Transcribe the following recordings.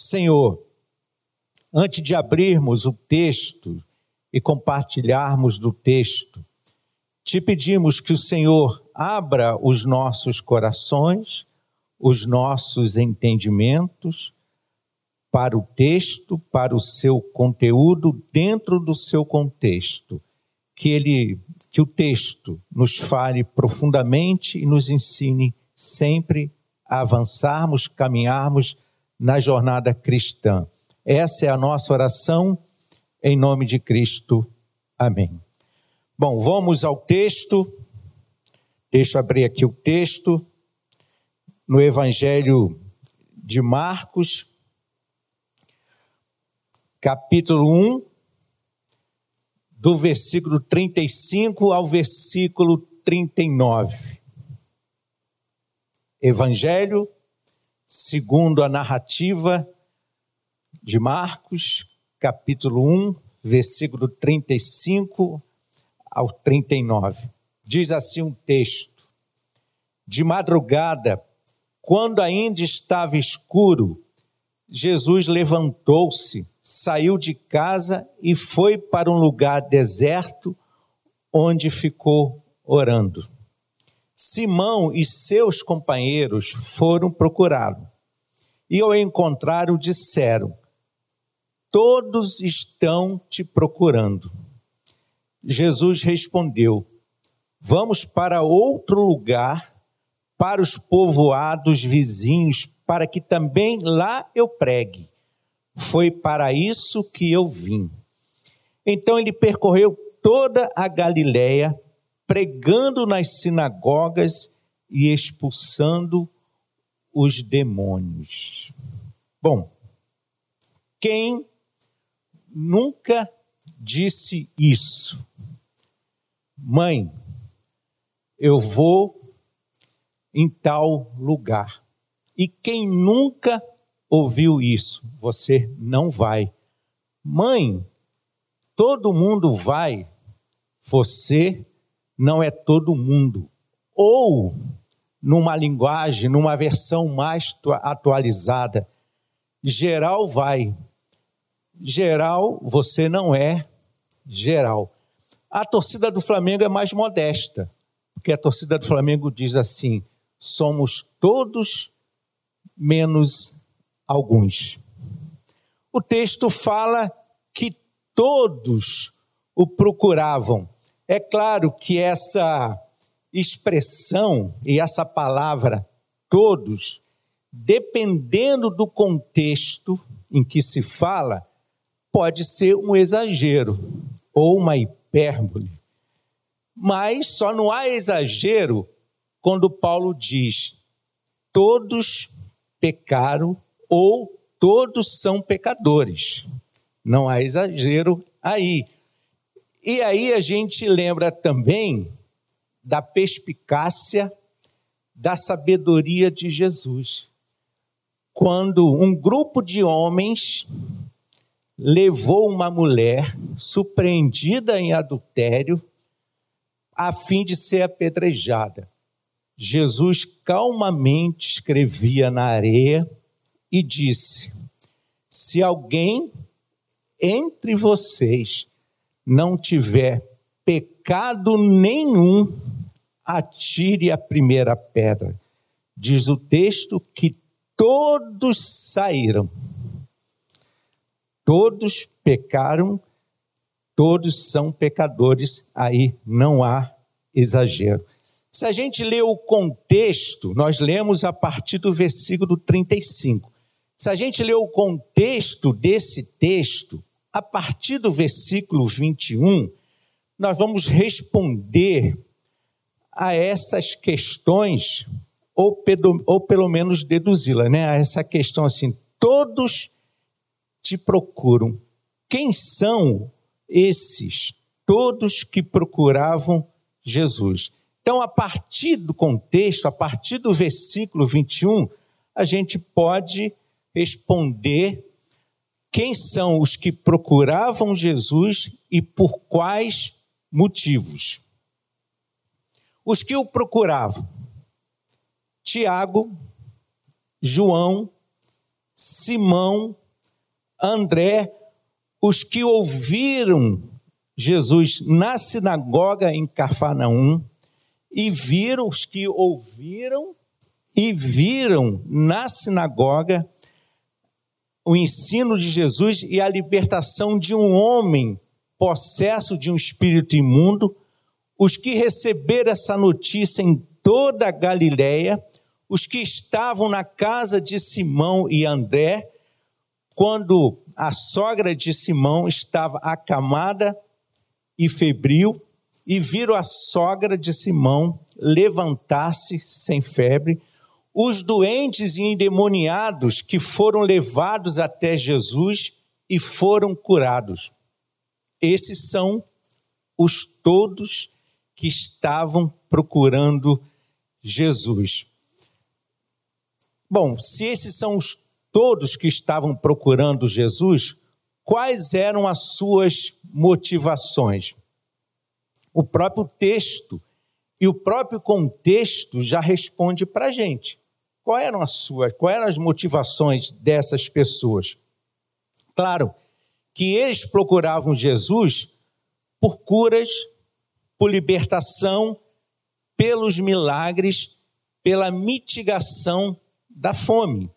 Senhor, antes de abrirmos o texto e compartilharmos do texto, te pedimos que o Senhor abra os nossos corações, os nossos entendimentos para o texto, para o seu conteúdo, dentro do seu contexto. Que ele que o texto nos fale profundamente e nos ensine sempre a avançarmos, caminharmos na jornada cristã. Essa é a nossa oração em nome de Cristo. Amém. Bom, vamos ao texto. Deixa eu abrir aqui o texto. No Evangelho de Marcos, capítulo 1, do versículo 35 ao versículo 39. Evangelho, segundo a narrativa de Marcos, capítulo 1, versículo 35 ao 39. Diz assim um texto: De madrugada, quando ainda estava escuro, Jesus levantou-se, saiu de casa e foi para um lugar deserto, onde ficou orando. Simão e seus companheiros foram procurá-lo. E ao encontrá-lo, disseram: Todos estão te procurando. Jesus respondeu: Vamos para outro lugar, para os povoados vizinhos, para que também lá eu pregue. Foi para isso que eu vim. Então ele percorreu toda a Galiléia, pregando nas sinagogas e expulsando os demônios. Bom, quem nunca disse isso? Mãe, eu vou em tal lugar. E quem nunca ouviu isso? Você não vai. Mãe, todo mundo vai, você não é todo mundo. Ou, numa linguagem, numa versão mais atualizada, geral vai. Geral, você não é geral. A torcida do Flamengo é mais modesta, porque a torcida do Flamengo diz assim: somos todos menos alguns. O texto fala que todos o procuravam. É claro que essa expressão e essa palavra todos, dependendo do contexto em que se fala, pode ser um exagero ou uma hipérbole. Mas só não há exagero quando Paulo diz: todos pecaram ou todos são pecadores. Não há exagero aí. E aí a gente lembra também da perspicácia, da sabedoria de Jesus. Quando um grupo de homens levou uma mulher surpreendida em adultério a fim de ser apedrejada. Jesus calmamente escrevia na areia e disse: Se alguém entre vocês não tiver pecado nenhum, atire a primeira pedra. Diz o texto que todos saíram Todos pecaram, todos são pecadores, aí não há exagero. Se a gente lê o contexto, nós lemos a partir do versículo 35. Se a gente lê o contexto desse texto, a partir do versículo 21, nós vamos responder a essas questões, ou, ou pelo menos deduzi-la, né? A essa questão assim: todos te procuram. Quem são esses todos que procuravam Jesus? Então, a partir do contexto, a partir do versículo 21, a gente pode responder quem são os que procuravam Jesus e por quais motivos. Os que o procuravam: Tiago, João, Simão, André, os que ouviram Jesus na sinagoga em Cafarnaum e viram os que ouviram e viram na sinagoga o ensino de Jesus e a libertação de um homem possesso de um espírito imundo, os que receberam essa notícia em toda a Galiléia, os que estavam na casa de Simão e André, quando a sogra de Simão estava acamada e febril, e viram a sogra de Simão levantar-se sem febre, os doentes e endemoniados que foram levados até Jesus e foram curados. Esses são os todos que estavam procurando Jesus. Bom, se esses são os todos que estavam procurando Jesus, quais eram as suas motivações? O próprio texto e o próprio contexto já responde para a gente. Quais eram as suas, quais eram as motivações dessas pessoas? Claro que eles procuravam Jesus por curas, por libertação, pelos milagres, pela mitigação da fome.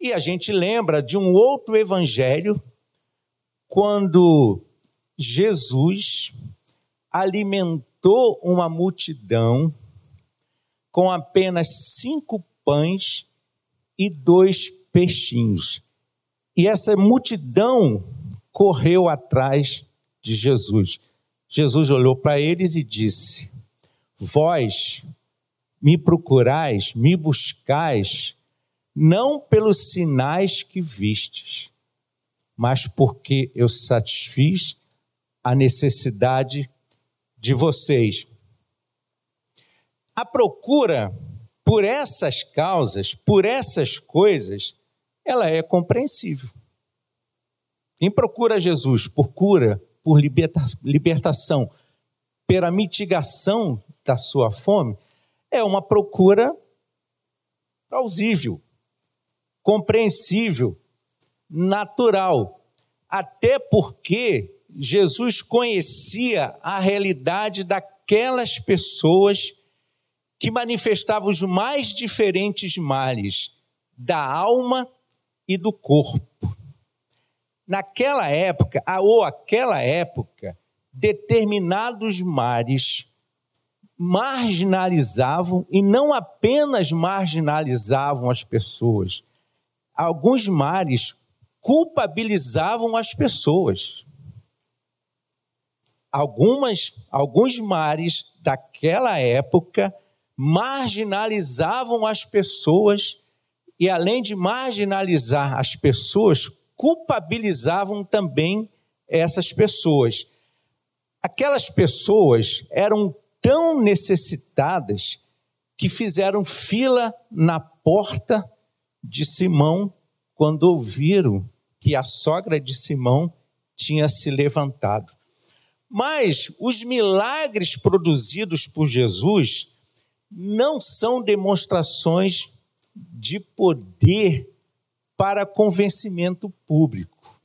E a gente lembra de um outro evangelho, quando Jesus alimentou uma multidão com apenas cinco pães e dois peixinhos. E essa multidão correu atrás de Jesus. Jesus olhou para eles e disse: Vós me procurais, me buscais, não pelos sinais que vistes, mas porque eu satisfiz a necessidade de vocês. A procura por essas causas, por essas coisas, ela é compreensível. Quem procura Jesus por cura, por liberta, libertação, pela mitigação da sua fome, é uma procura plausível, compreensível, natural. Até porque Jesus conhecia a realidade daquelas pessoas que manifestavam os mais diferentes males da alma e do corpo naquela época, ou aquela época, determinados mares marginalizavam e não apenas marginalizavam as pessoas, alguns mares culpabilizavam as pessoas. Algumas, alguns mares daquela época marginalizavam as pessoas e além de marginalizar as pessoas, culpabilizavam também essas pessoas. Aquelas pessoas eram tão necessitadas que fizeram fila na porta de Simão quando ouviram que a sogra de Simão tinha se levantado. Mas os milagres produzidos por Jesus não são demonstrações de poder para convencimento público.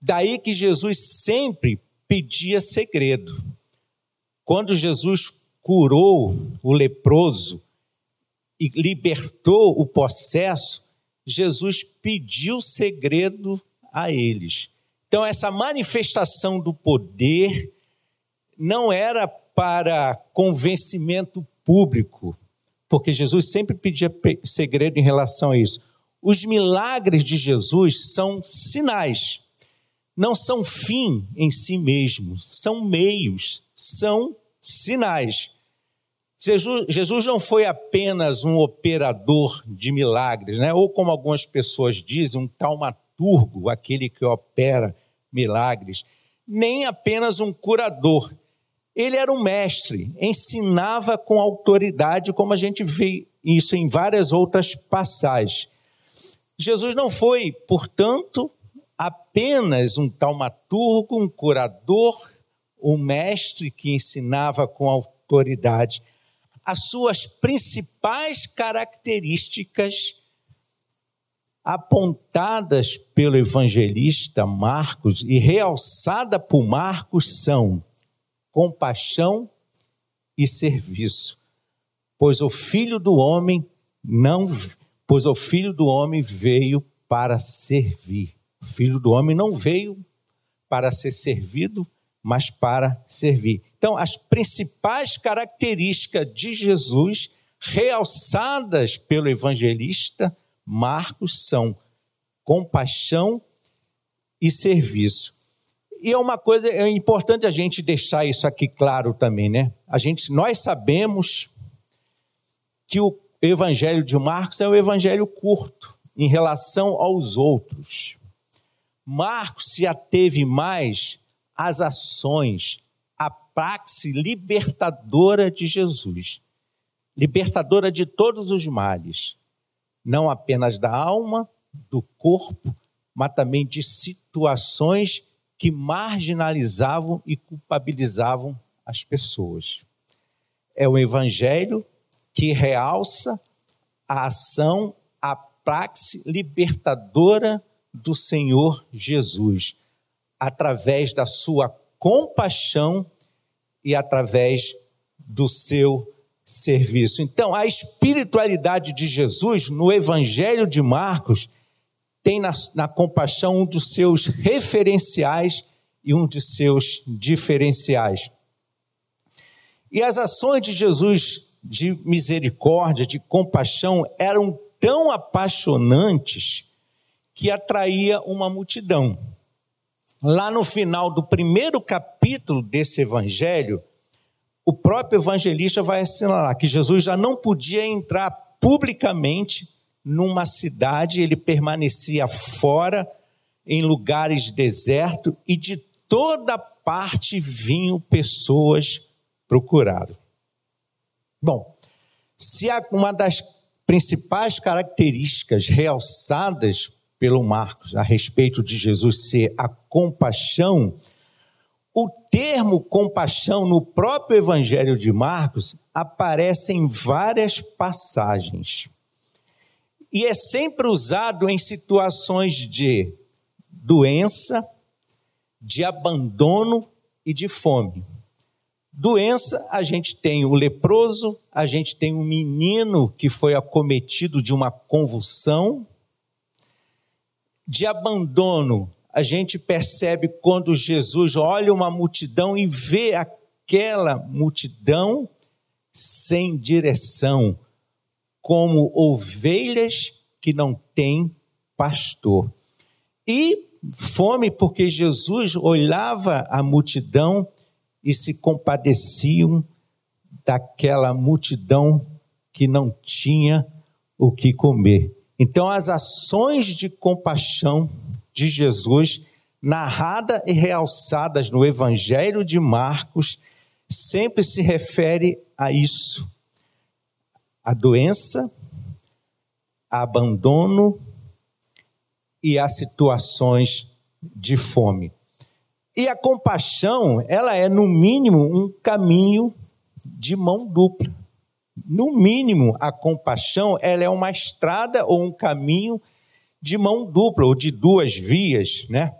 Daí que Jesus sempre pedia segredo. Quando Jesus curou o leproso e libertou o possesso, Jesus pediu segredo a eles. Então, essa manifestação do poder não era para convencimento público, porque Jesus sempre pedia segredo em relação a isso. Os milagres de Jesus são sinais, não são fim em si mesmos, são meios, são sinais. Jesus, Jesus não foi apenas um operador de milagres, né? ou como algumas pessoas dizem, um taumaturgo, aquele que opera milagres, nem apenas um curador. Ele era um mestre, ensinava com autoridade, como a gente vê isso em várias outras passagens. Jesus não foi, portanto, apenas um taumaturgo, um curador, um mestre que ensinava com autoridade. As suas principais características apontadas pelo evangelista Marcos e realçada por Marcos são compaixão e serviço. Pois o filho do homem não, pois o filho do homem veio para servir. O filho do homem não veio para ser servido, mas para servir. Então, as principais características de Jesus, realçadas pelo evangelista Marcos, são compaixão e serviço. E é uma coisa é importante a gente deixar isso aqui claro também, né? A gente, nós sabemos que o evangelho de Marcos é um evangelho curto em relação aos outros. Marcos se ateve mais às ações, à praxe libertadora de Jesus, libertadora de todos os males, não apenas da alma, do corpo, mas também de situações que marginalizavam e culpabilizavam as pessoas. É o evangelho que realça a ação, a praxe libertadora do Senhor Jesus, através da sua compaixão e através do seu serviço. Então, a espiritualidade de Jesus no Evangelho de Marcos tem na, na, compaixão um dos seus referenciais e um dos seus diferenciais. E as ações de Jesus de misericórdia, de compaixão, eram tão apaixonantes que atraía uma multidão. Lá no final do primeiro capítulo desse evangelho, o próprio evangelista vai assinalar que Jesus já não podia entrar publicamente numa cidade, ele permanecia fora, em lugares desertos, e de toda parte vinham pessoas procurá-lo. Bom, se uma das principais características realçadas pelo Marcos a respeito de Jesus ser a compaixão, o termo compaixão no próprio Evangelho de Marcos aparece em várias passagens. E é sempre usado em situações de doença, de abandono e de fome. Doença, a gente tem o leproso, a gente tem um menino que foi acometido de uma convulsão. De abandono, a gente percebe quando Jesus olha uma multidão e vê aquela multidão sem direção, como ovelhas que não têm pastor. E fome, porque Jesus olhava a multidão e se compadeciam daquela multidão que não tinha o que comer. Então, as ações de compaixão de Jesus, narradas e realçadas no Evangelho de Marcos, sempre se refere a isso: a doença, a abandono e a situações de fome. E a compaixão, ela é no mínimo um caminho de mão dupla. No mínimo, a compaixão, ela é uma estrada ou um caminho de mão dupla ou de duas vias, né?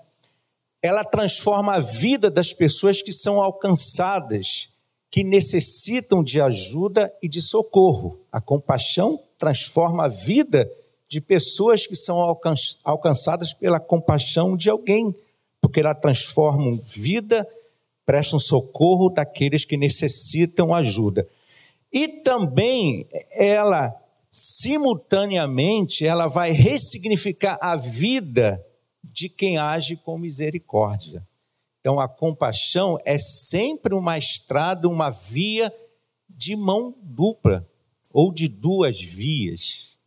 Ela transforma a vida das pessoas que são alcançadas, que necessitam de ajuda e de socorro. A compaixão transforma a vida de pessoas que são alcançadas pela compaixão de alguém porque ela transforma vida, presta um socorro daqueles que necessitam ajuda. E também ela simultaneamente ela vai ressignificar a vida de quem age com misericórdia. Então a compaixão é sempre uma estrada, uma via de mão dupla ou de duas vias.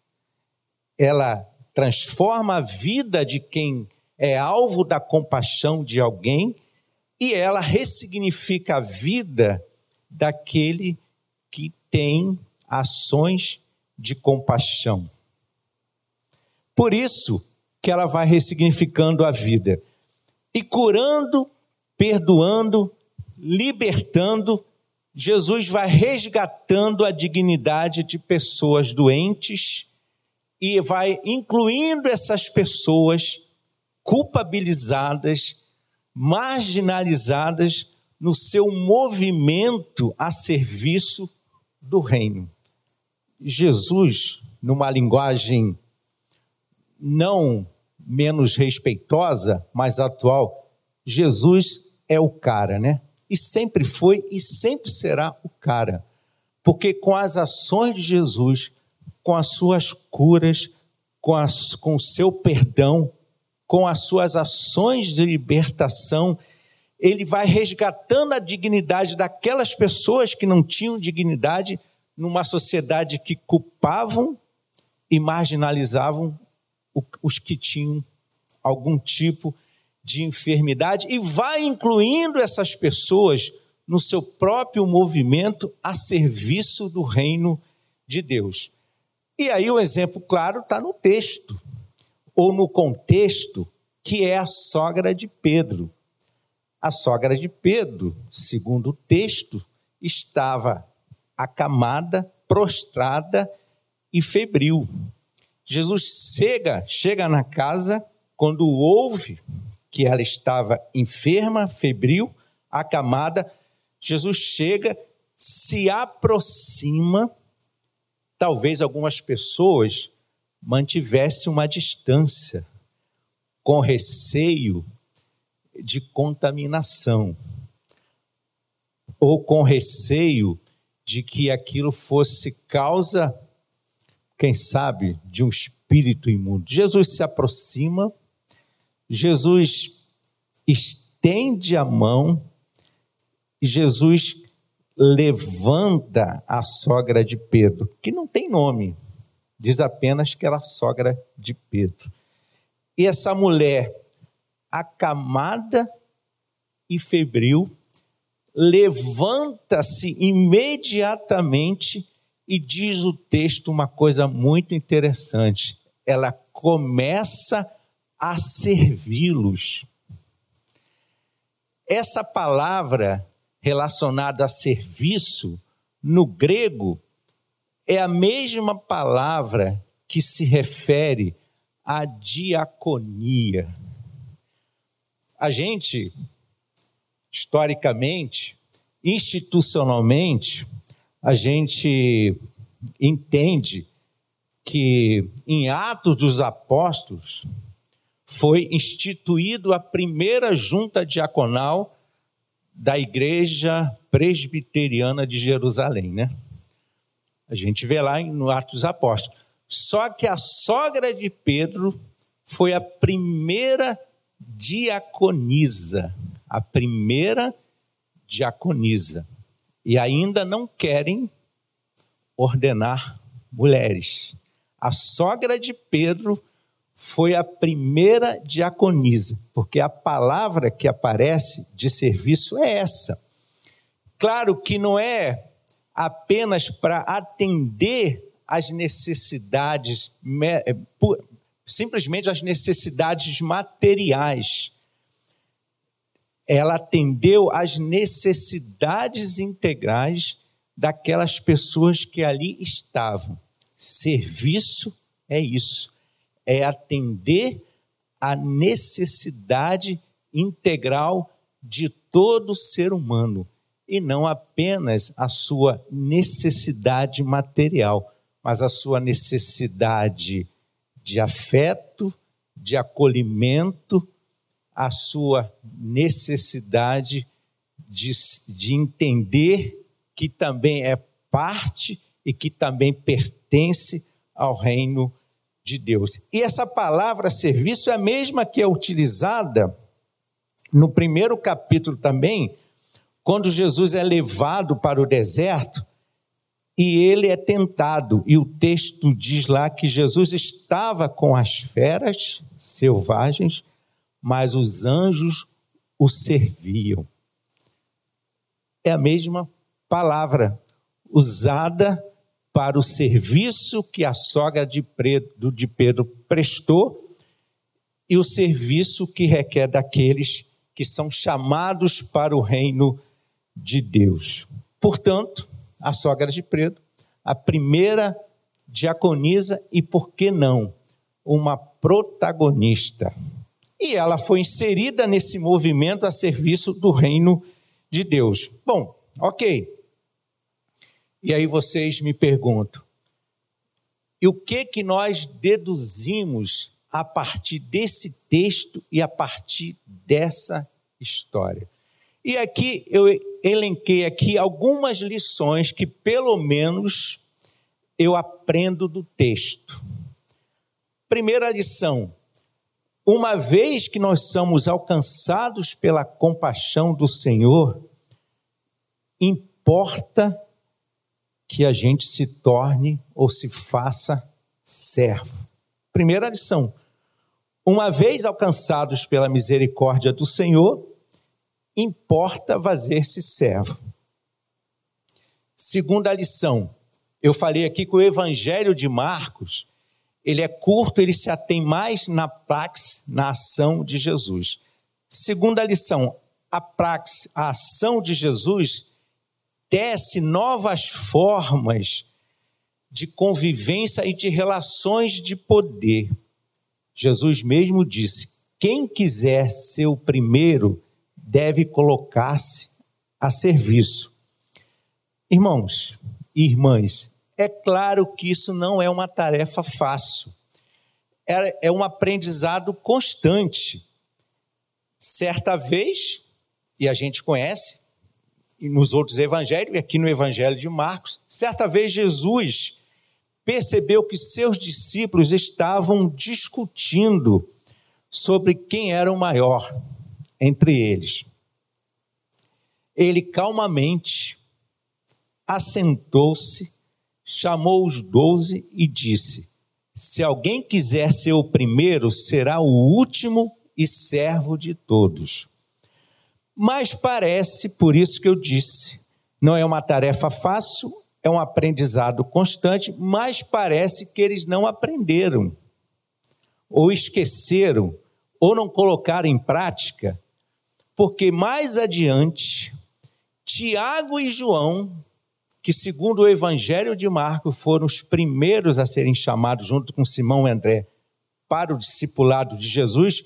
Ela transforma a vida de quem é alvo da compaixão de alguém e ela ressignifica a vida daquele que tem ações de compaixão. Por isso que ela vai ressignificando a vida e curando, perdoando, libertando, Jesus vai resgatando a dignidade de pessoas doentes e vai incluindo essas pessoas culpabilizadas, marginalizadas no seu movimento a serviço do reino. Jesus, numa linguagem não menos respeitosa, mais atual, Jesus é o cara, né? E sempre foi e sempre será o cara. Porque com as ações de Jesus, com as suas curas, com, as, com o seu perdão, com as suas ações de libertação, ele vai resgatando a dignidade daquelas pessoas que não tinham dignidade numa sociedade que culpavam e marginalizavam os que tinham algum tipo de enfermidade e vai incluindo essas pessoas no seu próprio movimento a serviço do reino de Deus. E aí o exemplo claro está no texto, ou no contexto, que é a sogra de Pedro. A sogra de Pedro, segundo o texto, estava acamada, prostrada e febril. Jesus chega, chega na casa quando ouve que ela estava enferma, febril, acamada. Jesus chega, se aproxima. Talvez algumas pessoas mantivessem uma distância, com receio de contaminação, ou com receio de que aquilo fosse causa quem sabe, de um espírito imundo. Jesus se aproxima, Jesus estende a mão, e Jesus levanta a sogra de Pedro, que não tem nome, diz apenas que era sogra de Pedro. E essa mulher, acamada e febril, levanta-se imediatamente e diz o texto uma coisa muito interessante. Ela começa a servi-los. Essa palavra relacionada a serviço, no grego, é a mesma palavra que se refere à diaconia. A gente, historicamente, institucionalmente, a gente entende que em Atos dos Apóstolos foi instituído a primeira junta diaconal da Igreja Presbiteriana de Jerusalém, né? A gente vê lá no Atos dos Apóstolos. Só que a sogra de Pedro foi a primeira diaconisa, a primeira diaconisa e ainda não querem ordenar mulheres. A sogra de Pedro foi a primeira diaconisa, porque a palavra que aparece de serviço é essa. Claro que não é apenas para atender às necessidades, é, simplesmente às necessidades materiais ela atendeu às necessidades integrais daquelas pessoas que ali estavam. Serviço é isso, é atender à necessidade integral de todo ser humano e não apenas a sua necessidade material, mas a sua necessidade de afeto, de acolhimento, a sua necessidade de, de entender que também é parte e que também pertence ao reino de Deus. E essa palavra serviço é a mesma que é utilizada no primeiro capítulo também, quando Jesus é levado para o deserto e ele é tentado. E o texto diz lá que Jesus estava com as feras selvagens mas os anjos o serviam. É a mesma palavra usada para o serviço que a sogra de Pedro, de Pedro prestou e o serviço que requer daqueles que são chamados para o reino de Deus. Portanto, a sogra de Pedro, a primeira diaconisa e, por que não, uma protagonista. E ela foi inserida nesse movimento a serviço do reino de Deus. Bom, ok. E aí vocês me perguntam, e o que que nós deduzimos a partir desse texto e a partir dessa história? E aqui eu elenquei aqui algumas lições que pelo menos eu aprendo do texto. Primeira lição: uma vez que nós somos alcançados pela compaixão do Senhor, importa que a gente se torne ou se faça servo. Primeira lição: uma vez alcançados pela misericórdia do Senhor, importa fazer-se servo. Segunda lição: eu falei aqui que o Evangelho de Marcos ele é curto, ele se atém mais na praxe, na ação de Jesus. Segunda lição, a praxe, a ação de Jesus tece novas formas de convivência e de relações de poder. Jesus mesmo disse: quem quiser ser o primeiro deve colocar-se a serviço. Irmãos e irmãs, é claro que isso não é uma tarefa fácil, é, é um aprendizado constante. Certa vez, e a gente conhece, e nos outros evangelhos, e aqui no evangelho de Marcos, certa vez Jesus percebeu que seus discípulos estavam discutindo sobre quem era o maior entre eles. Ele calmamente assentou-se chamou os doze e disse: Se alguém quiser ser o primeiro, será o último e servo de todos. Mas parece, por isso que eu disse, não é uma tarefa fácil, é um aprendizado constante, mas parece que eles não aprenderam, ou esqueceram, ou não colocaram em prática, porque mais adiante, Tiago e João que, segundo o Evangelho de Marcos, foram os primeiros a serem chamados, junto com Simão e André, para o discipulado de Jesus,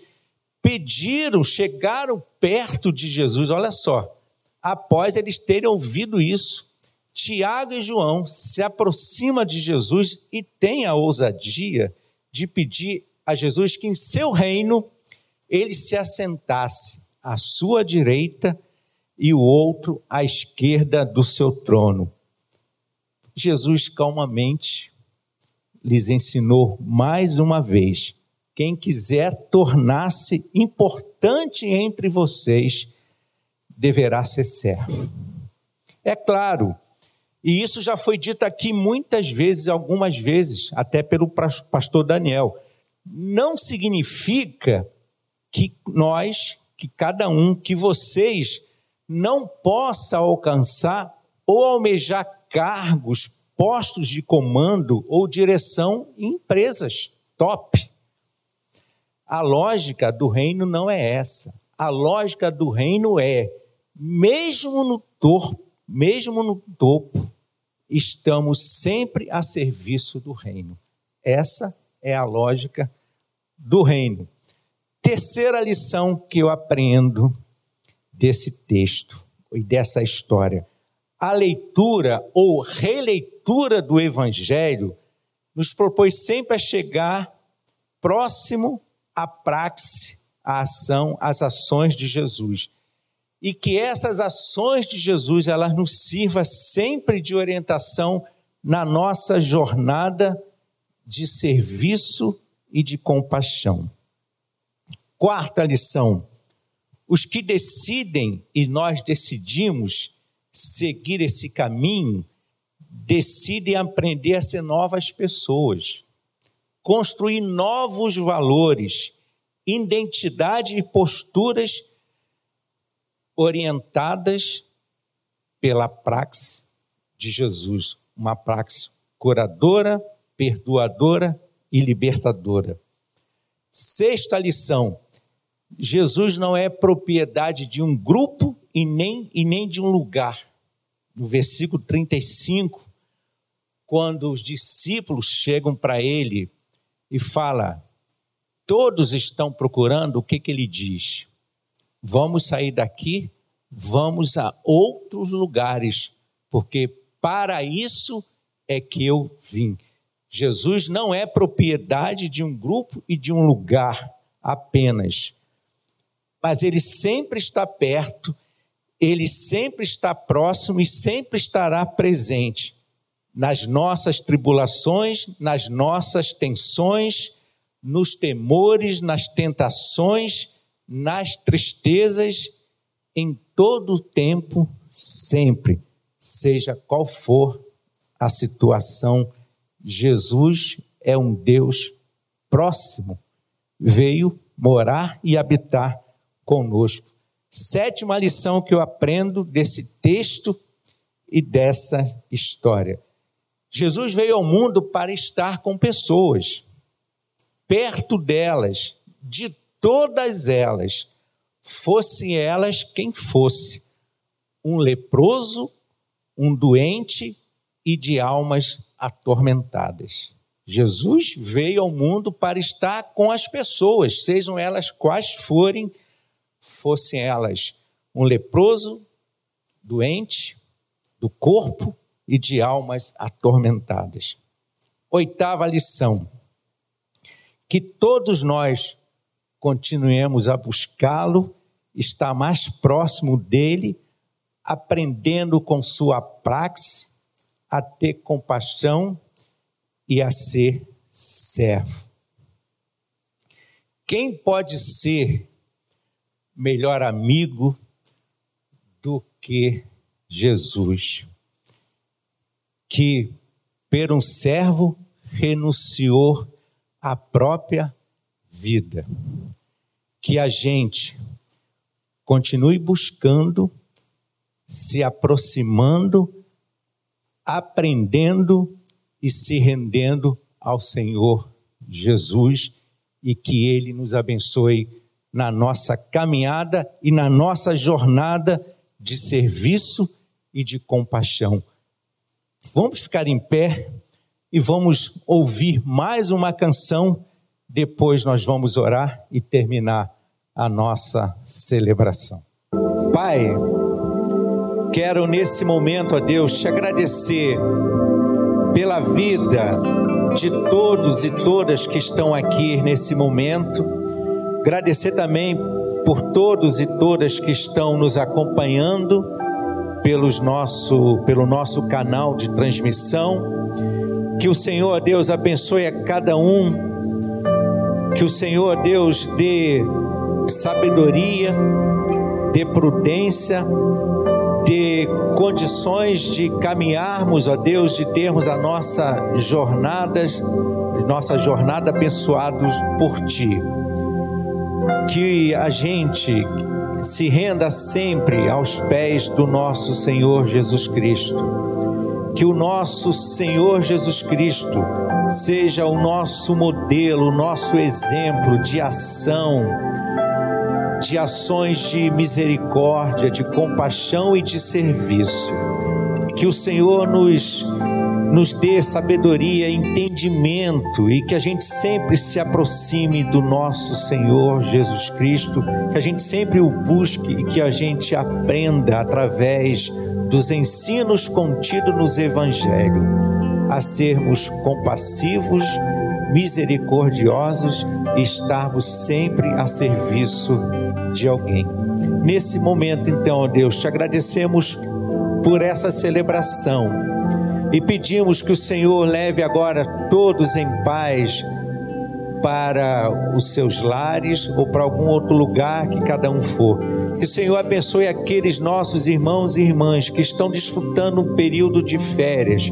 pediram, chegaram perto de Jesus, olha só, após eles terem ouvido isso, Tiago e João se aproximam de Jesus e têm a ousadia de pedir a Jesus que em seu reino ele se assentasse à sua direita e o outro à esquerda do seu trono. Jesus calmamente lhes ensinou mais uma vez: quem quiser tornar-se importante entre vocês, deverá ser servo. É claro, e isso já foi dito aqui muitas vezes, algumas vezes, até pelo pastor Daniel. Não significa que nós, que cada um, que vocês não possa alcançar ou almejar cargos, postos de comando ou direção em empresas top. A lógica do reino não é essa. A lógica do reino é, mesmo no topo, mesmo no topo, estamos sempre a serviço do reino. Essa é a lógica do reino. Terceira lição que eu aprendo desse texto e dessa história a leitura ou releitura do Evangelho nos propôs sempre a chegar próximo à praxe, à ação, às ações de Jesus. E que essas ações de Jesus elas nos sirvam sempre de orientação na nossa jornada de serviço e de compaixão. Quarta lição: os que decidem e nós decidimos seguir esse caminho, decidem aprender a ser novas pessoas, construir novos valores, identidade e posturas orientadas pela praxe de Jesus, uma praxe curadora, perdoadora e libertadora. Sexta lição: Jesus não é propriedade de um grupo e nem, e nem de um lugar. No versículo 35, quando os discípulos chegam para ele e fala, todos estão procurando, o que, que ele diz? Vamos sair daqui, vamos a outros lugares, porque para isso é que eu vim. Jesus não é propriedade de um grupo e de um lugar apenas, mas ele sempre está perto, ele sempre está próximo e sempre estará presente nas nossas tribulações, nas nossas tensões, nos temores, nas tentações, nas tristezas, em todo o tempo, sempre, seja qual for a situação, Jesus é um Deus próximo, veio morar e habitar conosco. Sétima lição que eu aprendo desse texto e dessa história. Jesus veio ao mundo para estar com pessoas, perto delas, de todas elas, fossem elas quem fosse, um leproso, um doente e de almas atormentadas. Jesus veio ao mundo para estar com as pessoas, sejam elas quais forem, fossem elas um leproso, doente, do corpo e de almas atormentadas. Oitava lição: que todos nós continuemos a buscá-lo, estar mais próximo dele, aprendendo com sua praxe a ter compaixão e a ser servo. Quem pode ser melhor amigo do que Jesus? que, per um servo, renunciou à própria vida. Que a gente continue buscando, se aproximando, aprendendo e se rendendo ao Senhor Jesus e que Ele nos abençoe na nossa caminhada e na nossa jornada de serviço e de compaixão. Vamos ficar em pé e vamos ouvir mais uma canção. Depois nós vamos orar e terminar a nossa celebração. Pai, quero nesse momento, a Deus, te agradecer pela vida de todos e todas que estão aqui nesse momento. Agradecer também por todos e todas que estão nos acompanhando pelos nosso, pelo nosso canal de transmissão. Que o Senhor Deus abençoe a cada um. Que o Senhor Deus dê sabedoria, dê prudência, dê condições de caminharmos, ó Deus, de termos a nossa jornadas, nossa jornada abençoados por Ti. Que a gente se renda sempre aos pés do nosso Senhor Jesus Cristo. Que o nosso Senhor Jesus Cristo seja o nosso modelo, o nosso exemplo de ação, de ações de misericórdia, de compaixão e de serviço. Que o Senhor nos nos dê sabedoria, entendimento e que a gente sempre se aproxime do nosso Senhor Jesus Cristo, que a gente sempre o busque e que a gente aprenda através dos ensinos contidos nos evangelhos a sermos compassivos, misericordiosos e estarmos sempre a serviço de alguém. Nesse momento, então, Deus, te agradecemos por essa celebração e pedimos que o Senhor leve agora todos em paz para os seus lares ou para algum outro lugar que cada um for. Que o Senhor abençoe aqueles nossos irmãos e irmãs que estão desfrutando um período de férias,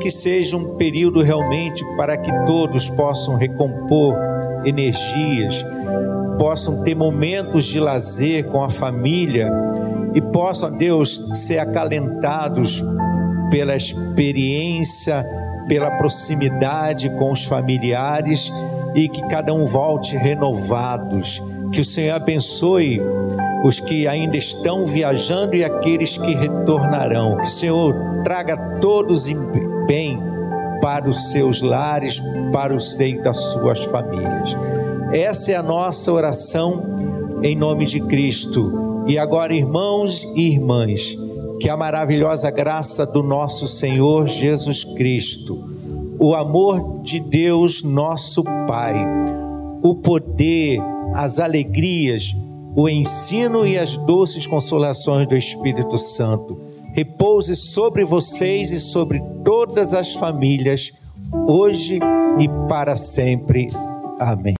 que seja um período realmente para que todos possam recompor energias, possam ter momentos de lazer com a família e possam, Deus, ser acalentados pela experiência, pela proximidade com os familiares e que cada um volte renovados. Que o Senhor abençoe os que ainda estão viajando e aqueles que retornarão. Que o Senhor traga todos em bem para os seus lares, para o seio das suas famílias. Essa é a nossa oração em nome de Cristo. E agora, irmãos e irmãs, que a maravilhosa graça do nosso Senhor Jesus Cristo, o amor de Deus, nosso Pai, o poder, as alegrias, o ensino e as doces consolações do Espírito Santo repouse sobre vocês e sobre todas as famílias, hoje e para sempre. Amém.